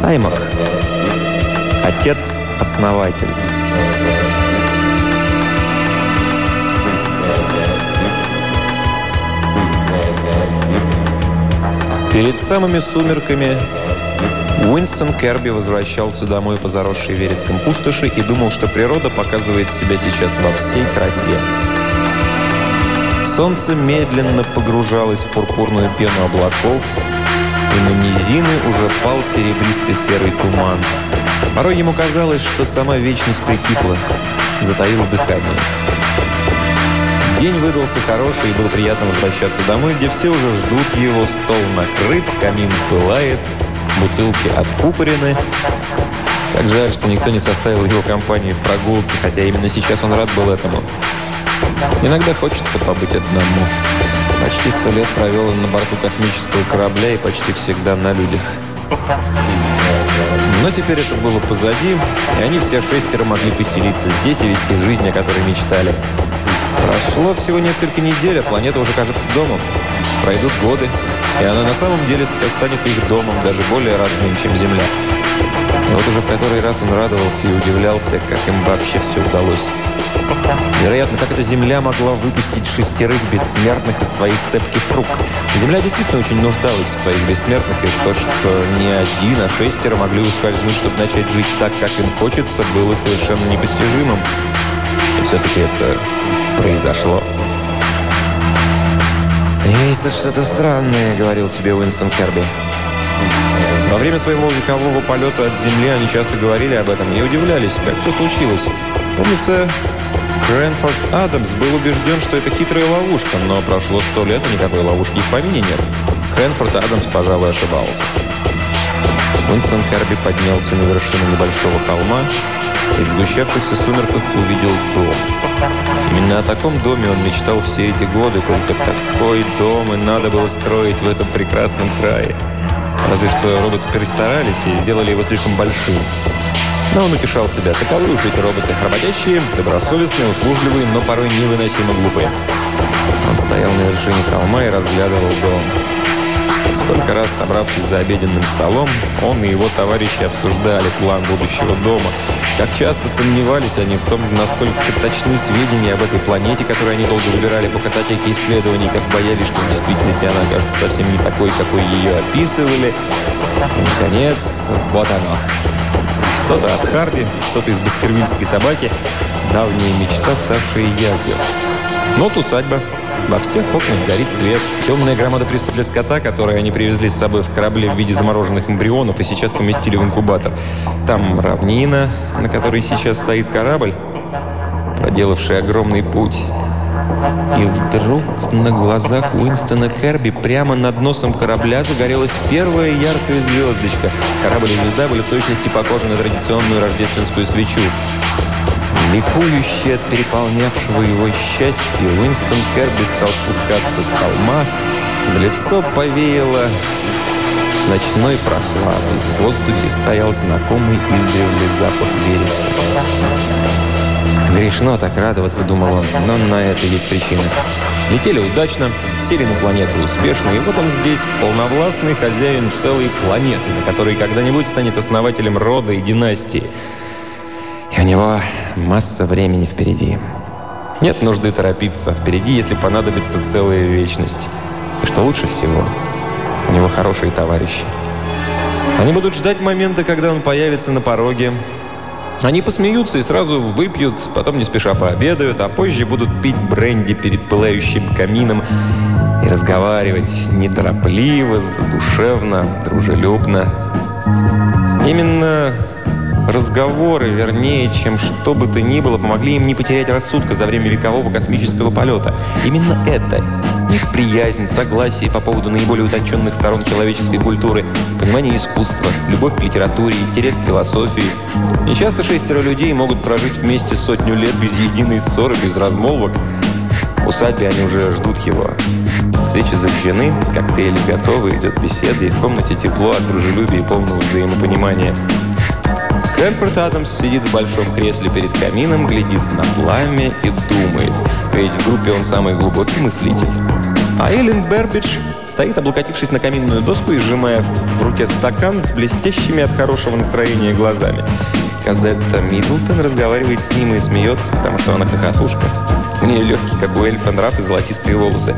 Саймак. Отец-основатель. Перед самыми сумерками Уинстон Керби возвращался домой по заросшей вереском пустоши и думал, что природа показывает себя сейчас во всей красе. Солнце медленно погружалось в пурпурную пену облаков, и на низины уже пал серебристый серый туман. Порой ему казалось, что сама вечность прикипла, затаила дыхание. День выдался хороший, и было приятно возвращаться домой, где все уже ждут его, стол накрыт, камин пылает, бутылки откупорены. Как жаль, что никто не составил его компании в прогулке, хотя именно сейчас он рад был этому. Иногда хочется побыть одному. Почти сто лет провел он на борту космического корабля и почти всегда на людях. Но теперь это было позади, и они все шестеро могли поселиться здесь и вести жизнь, о которой мечтали. Прошло всего несколько недель, а планета уже кажется домом. Пройдут годы, и она на самом деле станет их домом, даже более родным, чем Земля. И вот уже в который раз он радовался и удивлялся, как им вообще все удалось. Вероятно, как эта Земля могла выпустить шестерых бессмертных из своих цепких рук. Земля действительно очень нуждалась в своих бессмертных, и то, что не один, а шестеро могли ускользнуть, чтобы начать жить так, как им хочется, было совершенно непостижимым. И все-таки это произошло. «Есть тут что-то странное», — говорил себе Уинстон Керби. Во время своего векового полета от Земли они часто говорили об этом и удивлялись, как все случилось. Помнится, Крэнфорд Адамс был убежден, что это хитрая ловушка, но прошло сто лет, и никакой ловушки в помине нет. Крэнфорд Адамс, пожалуй, ошибался. Уинстон Керби поднялся на вершину небольшого холма и в сгущавшихся сумерках увидел дом. Именно о таком доме он мечтал все эти годы, только такой дом и надо было строить в этом прекрасном крае. Разве что роботы перестарались и сделали его слишком большим. Но он утешал себя. Таковы уж эти роботы. Работящие, добросовестные, услужливые, но порой невыносимо глупые. Он стоял на вершине холма и разглядывал дом. Сколько раз, собравшись за обеденным столом, он и его товарищи обсуждали план будущего дома. Как часто сомневались они в том, насколько точны сведения об этой планете, которую они долго выбирали по кататеке исследований, как боялись, что в действительности она окажется совсем не такой, какой ее описывали. И, наконец, вот оно. Что-то от Харди, что-то из баскервильской собаки, давняя мечта, ставшая явью. Но вот усадьба, во всех окнах горит свет. Темная громада преступ для скота, которые они привезли с собой в корабле в виде замороженных эмбрионов и сейчас поместили в инкубатор. Там равнина, на которой сейчас стоит корабль, проделавший огромный путь. И вдруг на глазах Уинстона Керби прямо над носом корабля загорелась первая яркая звездочка. Корабль и звезда были в точности похожи на традиционную рождественскую свечу. Ликующий от переполнявшего его счастья, Уинстон Керби стал спускаться с холма. В лицо повеяло ночной прохладой. В воздухе стоял знакомый издревле запах вереска. Грешно так радоваться, думал он, но на это есть причина. Летели удачно, сели на планету успешно, и вот он здесь, полновластный хозяин целой планеты, на которой когда-нибудь станет основателем рода и династии. И у него масса времени впереди. Нет нужды торопиться. Впереди, если понадобится целая вечность. И что лучше всего, у него хорошие товарищи. Они будут ждать момента, когда он появится на пороге. Они посмеются и сразу выпьют, потом не спеша пообедают, а позже будут пить бренди перед пылающим камином и разговаривать неторопливо, задушевно, дружелюбно. Именно Разговоры, вернее, чем что бы то ни было, помогли им не потерять рассудка за время векового космического полета. Именно это, их приязнь, согласие по поводу наиболее утонченных сторон человеческой культуры, понимание искусства, любовь к литературе, интерес к философии. И часто шестеро людей могут прожить вместе сотню лет без единой ссоры, без размолвок. Усадьбе они уже ждут его. Свечи зажжены, коктейли готовы, идет беседа, и в комнате тепло от дружелюбия и полного взаимопонимания. Крэнфорд Адамс сидит в большом кресле перед камином, глядит на пламя и думает. Ведь в группе он самый глубокий мыслитель. А Эллен Бербидж стоит, облокотившись на каминную доску и сжимая в руке стакан с блестящими от хорошего настроения глазами. Казетта Миддлтон разговаривает с ним и смеется, потому что она хохотушка. У нее легкий, как у эльфа, нрав и золотистые волосы.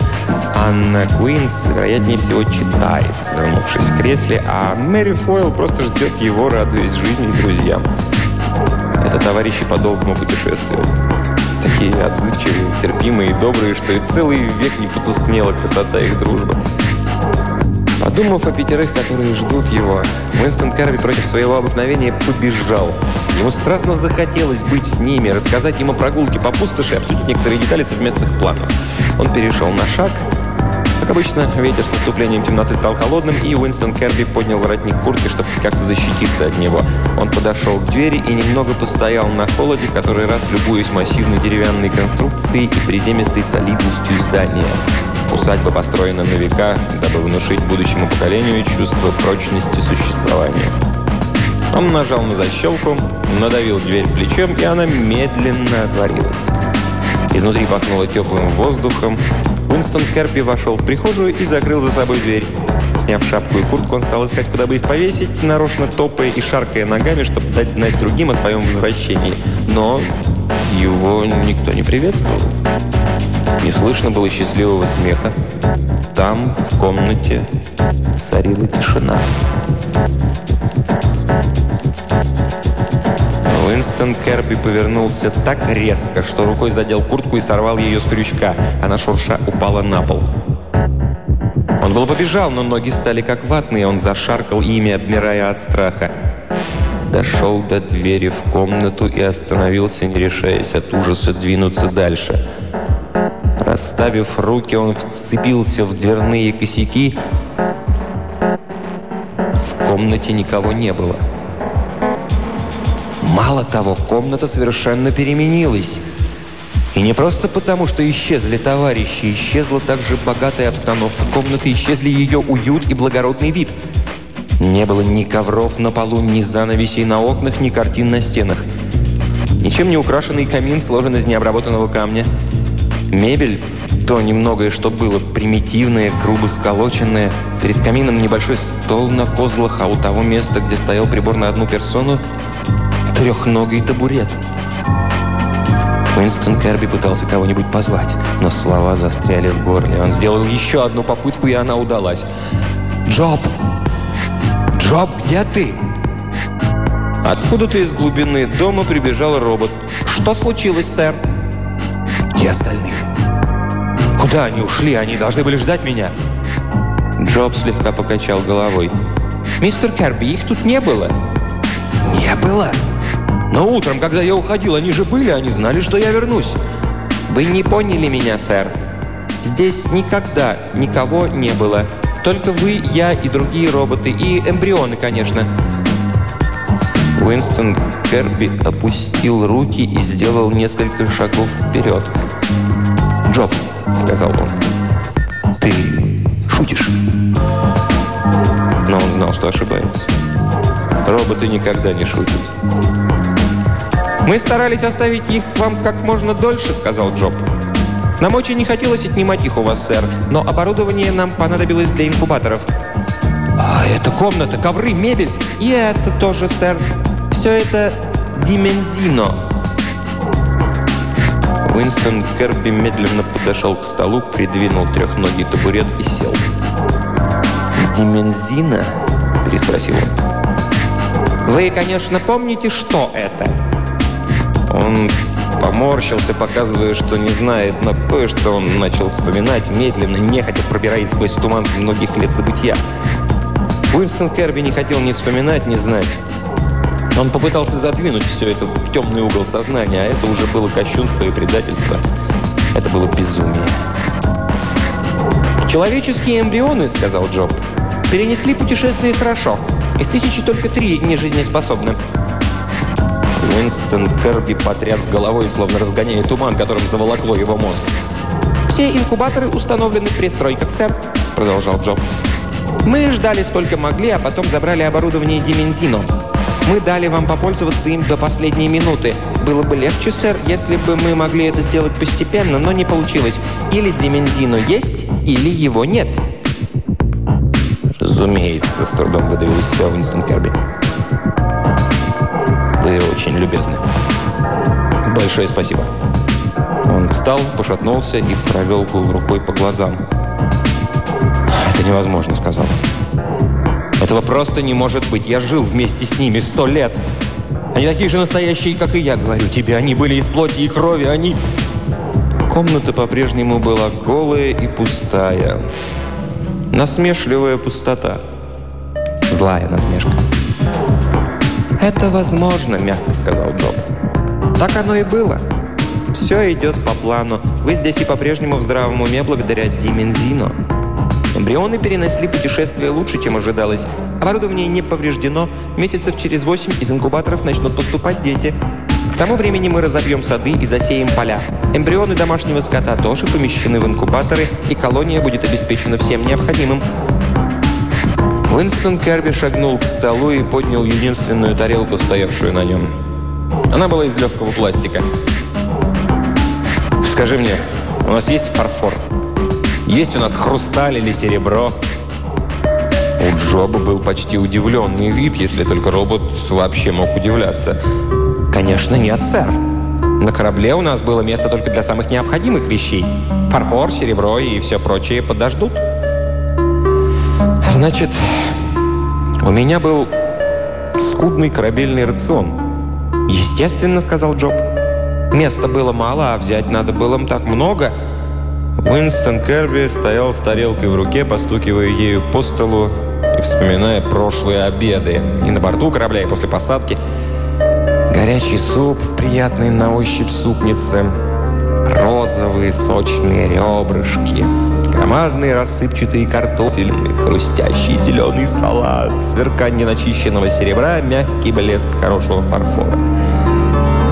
Анна Куинс, вероятнее всего, читает, свернувшись в кресле, а Мэри Фойл просто ждет его, радуясь жизни и друзьям. Это товарищи по долгому путешествию. Такие отзывчивые, терпимые и добрые, что и целый век не потускнела красота их дружбы. Подумав о пятерых, которые ждут его, Уинстон Карви против своего обыкновения побежал. Ему страстно захотелось быть с ними, рассказать ему прогулки по пустоши и обсудить некоторые детали совместных планов. Он перешел на шаг. Обычно, ветер с наступлением темноты стал холодным, и Уинстон Керби поднял воротник куртки, чтобы как-то защититься от него. Он подошел к двери и немного постоял на холоде, который раз любуясь массивной деревянной конструкцией и приземистой солидностью здания. Усадьба построена на века, дабы внушить будущему поколению чувство прочности существования. Он нажал на защелку, надавил дверь плечом, и она медленно отворилась. Изнутри пахнуло теплым воздухом. Уинстон Керби вошел в прихожую и закрыл за собой дверь. Сняв шапку и куртку, он стал искать, куда бы их повесить, нарочно топая и шаркая ногами, чтобы дать знать другим о своем возвращении. Но его никто не приветствовал. Не слышно было счастливого смеха. Там, в комнате, царила тишина. Уинстон Керби повернулся так резко, что рукой задел куртку и сорвал ее с крючка. Она шурша упала на пол. Он был побежал, но ноги стали как ватные. Он зашаркал ими, обмирая от страха. Дошел до двери в комнату и остановился, не решаясь от ужаса двинуться дальше. Расставив руки, он вцепился в дверные косяки. В комнате никого не было. Мало того, комната совершенно переменилась. И не просто потому, что исчезли товарищи, исчезла также богатая обстановка комнаты, исчезли ее уют и благородный вид. Не было ни ковров на полу, ни занавесей на окнах, ни картин на стенах. Ничем не украшенный камин сложен из необработанного камня – Мебель, то немногое, что было, примитивное, грубо сколоченное. Перед камином небольшой стол на козлах, а у того места, где стоял прибор на одну персону, трехногий табурет. Уинстон Керби пытался кого-нибудь позвать, но слова застряли в горле. Он сделал еще одну попытку, и она удалась. «Джоб! Джоб, где ты?» Откуда-то из глубины дома прибежал робот. «Что случилось, сэр?» «Где остальные?» Куда они ушли? Они должны были ждать меня. Джоб слегка покачал головой. «Мистер Керби, их тут не было». «Не было?» «Но утром, когда я уходил, они же были, они знали, что я вернусь». «Вы не поняли меня, сэр. Здесь никогда никого не было. Только вы, я и другие роботы, и эмбрионы, конечно». Уинстон Керби опустил руки и сделал несколько шагов вперед. «Джоб, — сказал он. «Ты шутишь?» Но он знал, что ошибается. Роботы никогда не шутят. «Мы старались оставить их вам как можно дольше», — сказал Джоб. «Нам очень не хотелось отнимать их у вас, сэр, но оборудование нам понадобилось для инкубаторов». «А это комната, ковры, мебель?» «И это тоже, сэр. Все это димензино». Уинстон Керби медленно подошел к столу, придвинул трехногий табурет и сел. «Димензина?» – переспросил он. «Вы, конечно, помните, что это?» Он поморщился, показывая, что не знает, но кое-что он начал вспоминать, медленно, нехотя пробираясь сквозь туман многих лет забытия. Уинстон Керби не хотел ни вспоминать, ни знать. Он попытался задвинуть все это в темный угол сознания, а это уже было кощунство и предательство. Это было безумие. «Человеческие эмбрионы, — сказал Джоб, — перенесли путешествие хорошо. Из тысячи только три не жизнеспособны». Уинстон Керби потряс головой, словно разгоняя туман, которым заволокло его мозг. «Все инкубаторы установлены в пристройках, сэр», — продолжал Джоб. «Мы ждали сколько могли, а потом забрали оборудование Димензино. Мы дали вам попользоваться им до последней минуты. Было бы легче, сэр, если бы мы могли это сделать постепенно, но не получилось. Или Димензино есть, или его нет». «Разумеется», — с трудом выдавил из себя Уинстон Керби. «Вы очень любезны. Большое спасибо». Он встал, пошатнулся и провел рукой по глазам. «Это невозможно», — сказал. «Этого просто не может быть. Я жил вместе с ними сто лет. Они такие же настоящие, как и я, говорю тебе. Они были из плоти и крови, они...» Комната по-прежнему была голая и пустая. Насмешливая пустота. Злая насмешка. «Это возможно», — мягко сказал Джоб. «Так оно и было. Все идет по плану. Вы здесь и по-прежнему в здравом уме благодаря Димензино. Эмбрионы перенесли путешествие лучше, чем ожидалось. Оборудование не повреждено. Месяцев через восемь из инкубаторов начнут поступать дети. К тому времени мы разобьем сады и засеем поля. Эмбрионы домашнего скота тоже помещены в инкубаторы, и колония будет обеспечена всем необходимым. Уинстон Керби шагнул к столу и поднял единственную тарелку, стоявшую на нем. Она была из легкого пластика. «Скажи мне, у нас есть фарфор?» Есть у нас хрусталь или серебро?» У Джоба был почти удивленный вид, если только робот вообще мог удивляться. «Конечно нет, сэр. На корабле у нас было место только для самых необходимых вещей. Фарфор, серебро и все прочее подождут». «Значит, у меня был скудный корабельный рацион». «Естественно», — сказал Джоб. «Места было мало, а взять надо было так много». Уинстон Керби стоял с тарелкой в руке, постукивая ею по столу и вспоминая прошлые обеды. И на борту корабля, и после посадки. Горячий суп в приятной на ощупь супнице. Розовые сочные ребрышки. Громадные рассыпчатые картофели, хрустящий зеленый салат, сверкание начищенного серебра, мягкий блеск хорошего фарфора.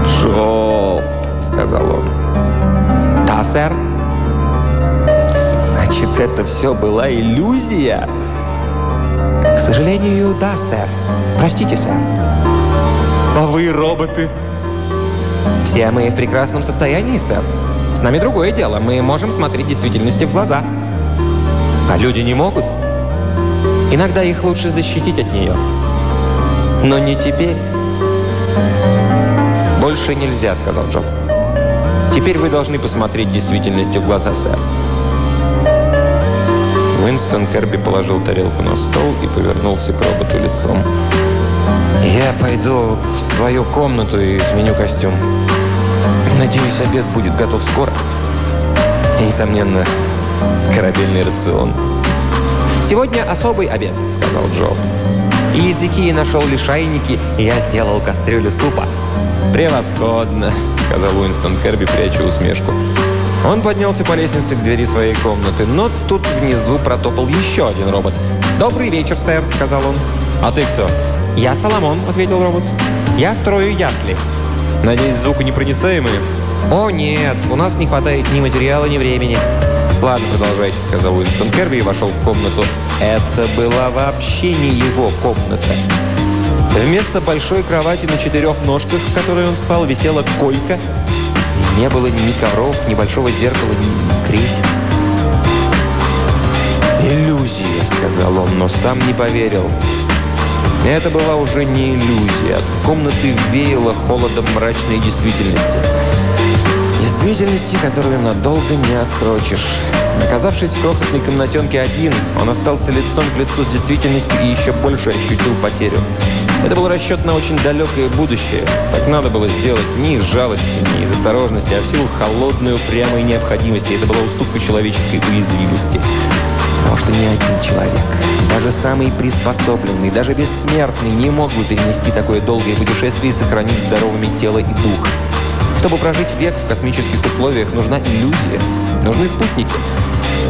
«Джоб», — сказал он. «Да, сэр?» Значит, это все была иллюзия? К сожалению, да, сэр. Простите, сэр. А вы роботы? Все мы в прекрасном состоянии, сэр. С нами другое дело. Мы можем смотреть действительности в глаза. А люди не могут. Иногда их лучше защитить от нее. Но не теперь. «Больше нельзя», — сказал Джоб. «Теперь вы должны посмотреть действительности в глаза, сэр». Уинстон Керби положил тарелку на стол и повернулся к роботу лицом. «Я пойду в свою комнату и сменю костюм. Надеюсь, обед будет готов скоро. И, несомненно, корабельный рацион». «Сегодня особый обед», — сказал Джо. «И языки я нашел лишайники, и я сделал кастрюлю супа». «Превосходно», — сказал Уинстон Керби, пряча усмешку. Он поднялся по лестнице к двери своей комнаты, но тут внизу протопал еще один робот. «Добрый вечер, сэр», — сказал он. «А ты кто?» «Я Соломон», — ответил робот. «Я строю ясли». «Надеюсь, звуконепроницаемые?» «О, нет, у нас не хватает ни материала, ни времени». «Ладно, продолжайте», — сказал Уинстон Керби и вошел в комнату. Это была вообще не его комната. Вместо большой кровати на четырех ножках, в которой он спал, висела койка — не было ни ковров, ни большого зеркала, ни кресел. «Иллюзия», — сказал он, но сам не поверил. Это была уже не иллюзия. От комнаты веяло холодом мрачной действительности. Действительности, которую надолго не отсрочишь. Оказавшись в крохотной комнатенке один, он остался лицом к лицу с действительностью и еще больше ощутил потерю. Это был расчет на очень далекое будущее. Так надо было сделать не из жалости, не из осторожности, а в силу холодной, упрямой необходимости. Это была уступка человеческой уязвимости. Может, и не один человек. Даже самый приспособленный, даже бессмертный не мог бы перенести такое долгое путешествие и сохранить здоровыми тело и дух. Чтобы прожить век в космических условиях, нужна иллюзия. Нужны спутники.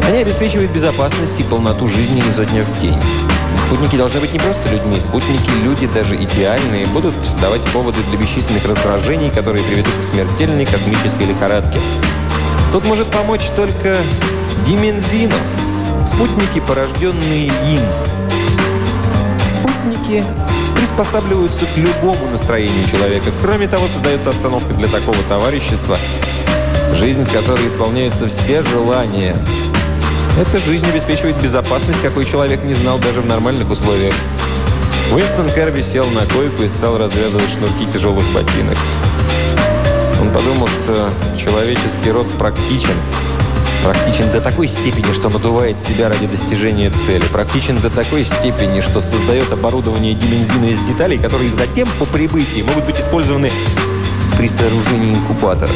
Они обеспечивают безопасность и полноту жизни изо дня в день. Спутники должны быть не просто людьми. Спутники, люди даже идеальные, будут давать поводы для бесчисленных раздражений, которые приведут к смертельной космической лихорадке. Тут может помочь только Димензино. Спутники, порожденные им. Спутники, приспосабливаются к любому настроению человека. Кроме того, создается обстановка для такого товарищества, жизнь, в которой исполняются все желания. Эта жизнь обеспечивает безопасность, какой человек не знал даже в нормальных условиях. Уинстон Керби сел на койку и стал развязывать шнурки тяжелых ботинок. Он подумал, что человеческий род практичен. Практичен до такой степени, что надувает себя ради достижения цели. Практичен до такой степени, что создает оборудование димензина из деталей, которые затем по прибытии могут быть использованы при сооружении инкубаторов.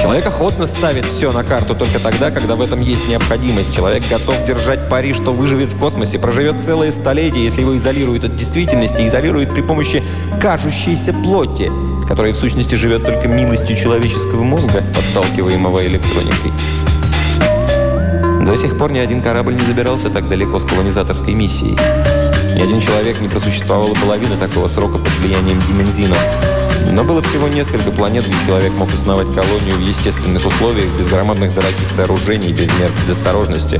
Человек охотно ставит все на карту только тогда, когда в этом есть необходимость. Человек готов держать пари, что выживет в космосе, проживет целое столетие, если его изолируют от действительности, изолируют при помощи кажущейся плоти, которая в сущности живет только милостью человеческого мозга, подталкиваемого электроникой. До сих пор ни один корабль не забирался так далеко с колонизаторской миссией. Ни один человек не просуществовал половины такого срока под влиянием димензина. Но было всего несколько планет, где человек мог основать колонию в естественных условиях, без громадных дорогих сооружений, без мер предосторожности.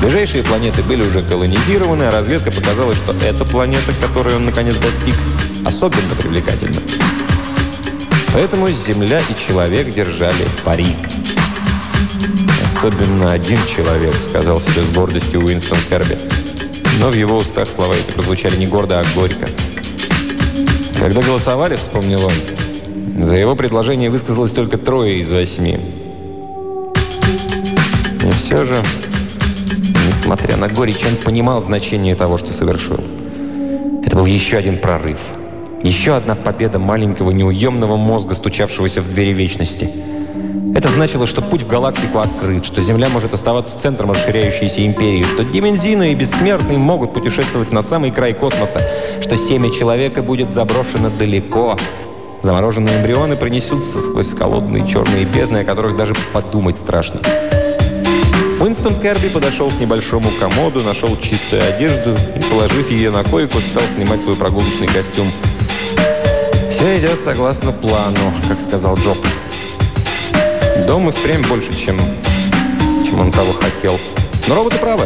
Ближайшие планеты были уже колонизированы, а разведка показала, что эта планета, которой он наконец достиг, особенно привлекательна. Поэтому Земля и человек держали пари. «Особенно один человек», — сказал себе с гордостью Уинстон Керби. Но в его устах слова эти прозвучали не гордо, а горько. Когда голосовали, вспомнил он, за его предложение высказалось только трое из восьми. И все же, несмотря на горечь, он понимал значение того, что совершил. Это был еще один прорыв. Еще одна победа маленького неуемного мозга, стучавшегося в двери вечности – это значило, что путь в галактику открыт, что Земля может оставаться центром расширяющейся империи, что Димензины и Бессмертные могут путешествовать на самый край космоса, что семя человека будет заброшено далеко. Замороженные эмбрионы пронесутся сквозь холодные черные бездны, о которых даже подумать страшно. Уинстон Керби подошел к небольшому комоду, нашел чистую одежду и, положив ее на койку, стал снимать свой прогулочный костюм. «Все идет согласно плану», как сказал Джоб. Дом и впрямь больше, чем, чем он того хотел. Но роботы правы.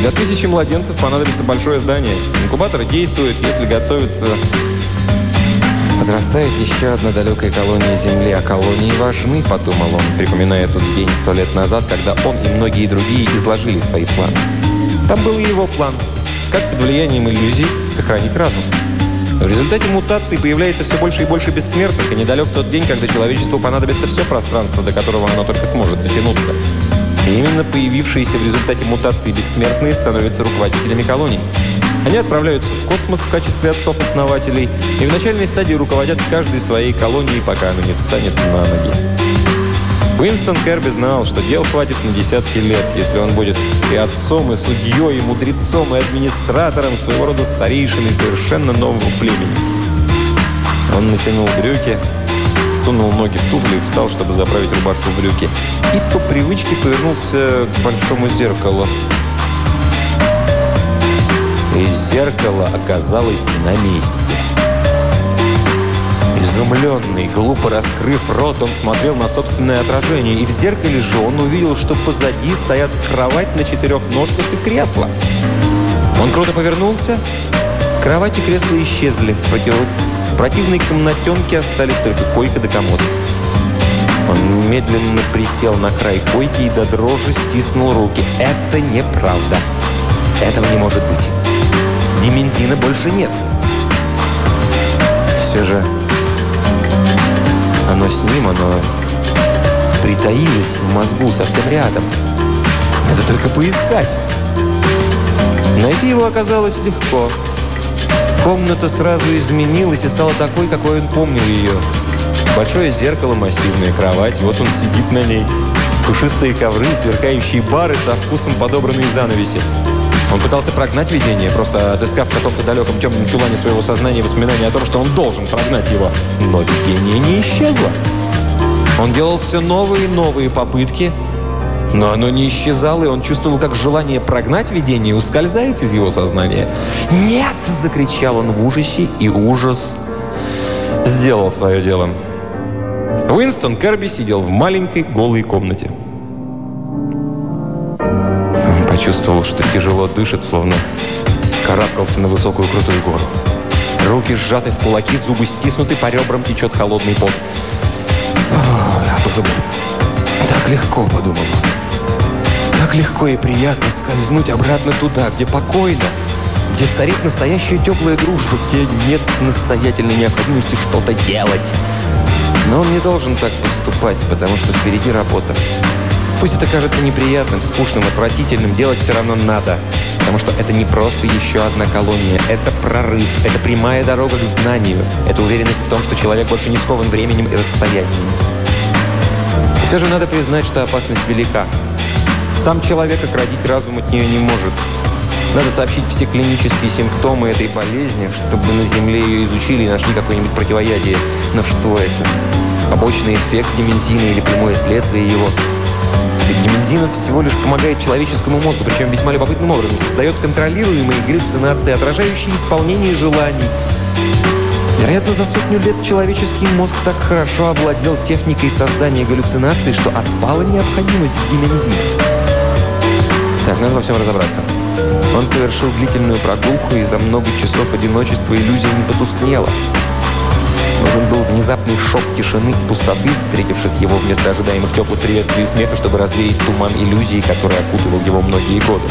Для тысячи младенцев понадобится большое здание. Инкубатор действует, если готовится... Подрастает еще одна далекая колония Земли, а колонии важны, подумал он, припоминая тот день сто лет назад, когда он и многие другие изложили свои планы. Там был и его план. Как под влиянием иллюзий сохранить разум. В результате мутации появляется все больше и больше бессмертных, и недалек тот день, когда человечеству понадобится все пространство, до которого оно только сможет дотянуться. И именно появившиеся в результате мутации бессмертные становятся руководителями колоний. Они отправляются в космос в качестве отцов-основателей и в начальной стадии руководят каждой своей колонией, пока она не встанет на ноги. Уинстон Керби знал, что дел хватит на десятки лет, если он будет и отцом, и судьей, и мудрецом, и администратором, своего рода старейшиной совершенно нового племени. Он натянул брюки, сунул ноги в туфли и встал, чтобы заправить рубашку в брюки. И по привычке повернулся к большому зеркалу. И зеркало оказалось на месте. Изумленный, глупо раскрыв рот, он смотрел на собственное отражение, и в зеркале же он увидел, что позади стоят кровать на четырех ножках и кресло. Он круто повернулся. Кровать и кресло исчезли. В, против... в противной комнатенке остались только койка да комод. Он медленно присел на край койки и до дрожи стиснул руки. Это неправда. Этого не может быть. Димензина больше нет. Все же оно с ним, оно притаилось в мозгу совсем рядом. Надо только поискать. Найти его оказалось легко. Комната сразу изменилась и стала такой, какой он помнил ее. Большое зеркало, массивная кровать, вот он сидит на ней. Пушистые ковры, сверкающие бары со вкусом подобранные занавеси. Он пытался прогнать видение, просто отыскав в каком-то далеком темном чулане своего сознания воспоминания о том, что он должен прогнать его. Но видение не исчезло. Он делал все новые и новые попытки, но оно не исчезало, и он чувствовал, как желание прогнать видение ускользает из его сознания. «Нет!» – закричал он в ужасе, и ужас сделал свое дело. Уинстон Керби сидел в маленькой голой комнате. Он почувствовал, что тяжело дышит, словно карабкался на высокую крутую гору. Руки сжаты в кулаки, зубы стиснуты, по ребрам течет холодный пот. я подумал, так легко, подумал Так легко и приятно скользнуть обратно туда, где покойно, где царит настоящая теплая дружба, где нет настоятельной необходимости что-то делать. Но он не должен так поступать, потому что впереди работа. Пусть это кажется неприятным, скучным, отвратительным, делать все равно надо. Потому что это не просто еще одна колония. Это прорыв, это прямая дорога к знанию. Это уверенность в том, что человек больше не скован временем и расстоянием. И все же надо признать, что опасность велика. Сам человек оградить разум от нее не может. Надо сообщить все клинические симптомы этой болезни, чтобы на Земле ее изучили и нашли какое-нибудь противоядие. Но что это? Побочный эффект деменсина или прямое следствие его – Демензинов всего лишь помогает человеческому мозгу, причем весьма любопытным образом. Создает контролируемые галлюцинации, отражающие исполнение желаний. Вероятно, за сотню лет человеческий мозг так хорошо овладел техникой создания галлюцинаций, что отпала необходимость в демензине. Так, надо во всем разобраться. Он совершил длительную прогулку, и за много часов одиночества иллюзия не потускнела. Нужен был внезапный шок тишины и пустоты, встретивших его вместо ожидаемых теплых приветствий и смеха, чтобы развеять туман иллюзии, который окутывал его многие годы.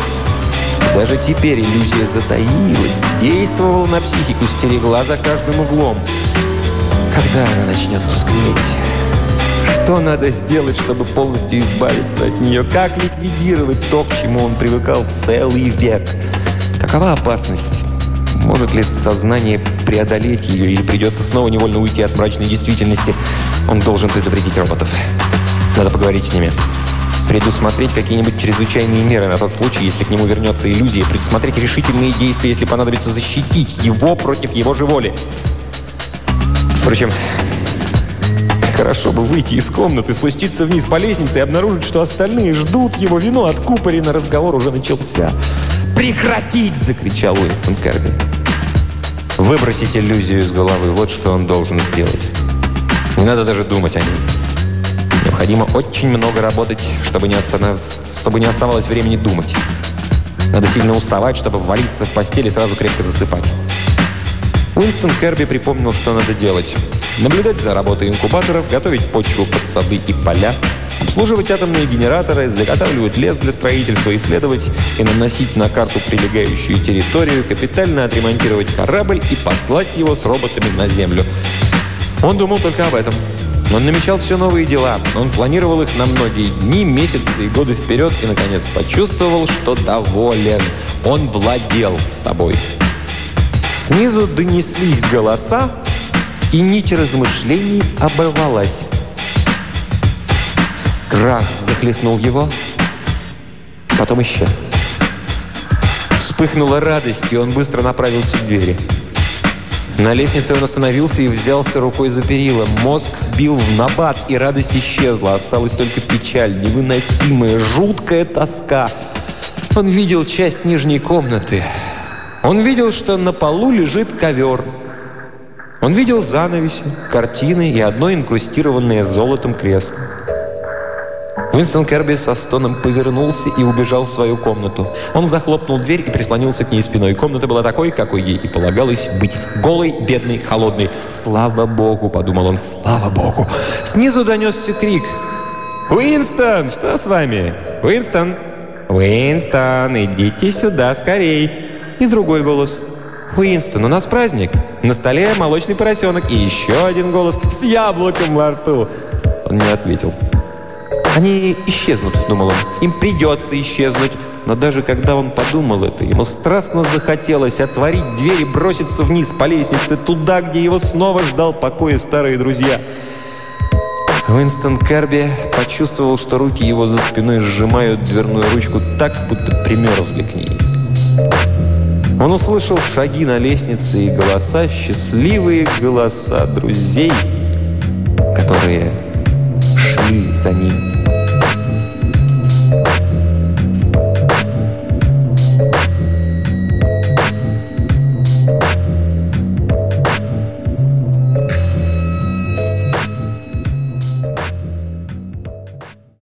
Даже теперь иллюзия затаилась, действовала на психику, стерегла за каждым углом. Когда она начнет тускнеть? Что надо сделать, чтобы полностью избавиться от нее? Как ликвидировать то, к чему он привыкал целый век? Какова опасность? Может ли сознание преодолеть ее или придется снова невольно уйти от мрачной действительности? Он должен предупредить роботов. Надо поговорить с ними. Предусмотреть какие-нибудь чрезвычайные меры на тот случай, если к нему вернется иллюзия. Предусмотреть решительные действия, если понадобится защитить его против его же воли. Впрочем, хорошо бы выйти из комнаты, спуститься вниз по лестнице и обнаружить, что остальные ждут его вино откупорено, разговор уже начался. «Прекратить!» – закричал Уинстон Керби. Выбросить иллюзию из головы – вот что он должен сделать. Не надо даже думать о ней. Необходимо очень много работать, чтобы не, чтобы не оставалось времени думать. Надо сильно уставать, чтобы валиться в постели и сразу крепко засыпать. Уинстон Керби припомнил, что надо делать. Наблюдать за работой инкубаторов, готовить почву под сады и поля – обслуживать атомные генераторы, заготавливать лес для строительства, исследовать и наносить на карту прилегающую территорию, капитально отремонтировать корабль и послать его с роботами на Землю. Он думал только об этом. Он намечал все новые дела. Он планировал их на многие дни, месяцы и годы вперед и, наконец, почувствовал, что доволен. Он владел собой. Снизу донеслись голоса, и нить размышлений оборвалась. Страх захлестнул его, потом исчез. Вспыхнула радость, и он быстро направился к двери. На лестнице он остановился и взялся рукой за перила. Мозг бил в набат, и радость исчезла. Осталась только печаль, невыносимая, жуткая тоска. Он видел часть нижней комнаты. Он видел, что на полу лежит ковер. Он видел занавеси, картины и одно инкрустированное золотом кресло. Уинстон Керби со стоном повернулся и убежал в свою комнату. Он захлопнул дверь и прислонился к ней спиной. Комната была такой, какой ей и полагалось быть. Голой, бедной, холодной. «Слава Богу!» – подумал он. «Слава Богу!» Снизу донесся крик. «Уинстон, что с вами? Уинстон! Уинстон, идите сюда скорей!» И другой голос. «Уинстон, у нас праздник. На столе молочный поросенок». И еще один голос с яблоком во рту. Он не ответил. Они исчезнут, думал он. Им придется исчезнуть. Но даже когда он подумал это, ему страстно захотелось отворить дверь и броситься вниз по лестнице, туда, где его снова ждал покоя старые друзья. Уинстон Керби почувствовал, что руки его за спиной сжимают дверную ручку так, будто примерзли к ней. Он услышал шаги на лестнице и голоса, счастливые голоса друзей, которые шли за ним.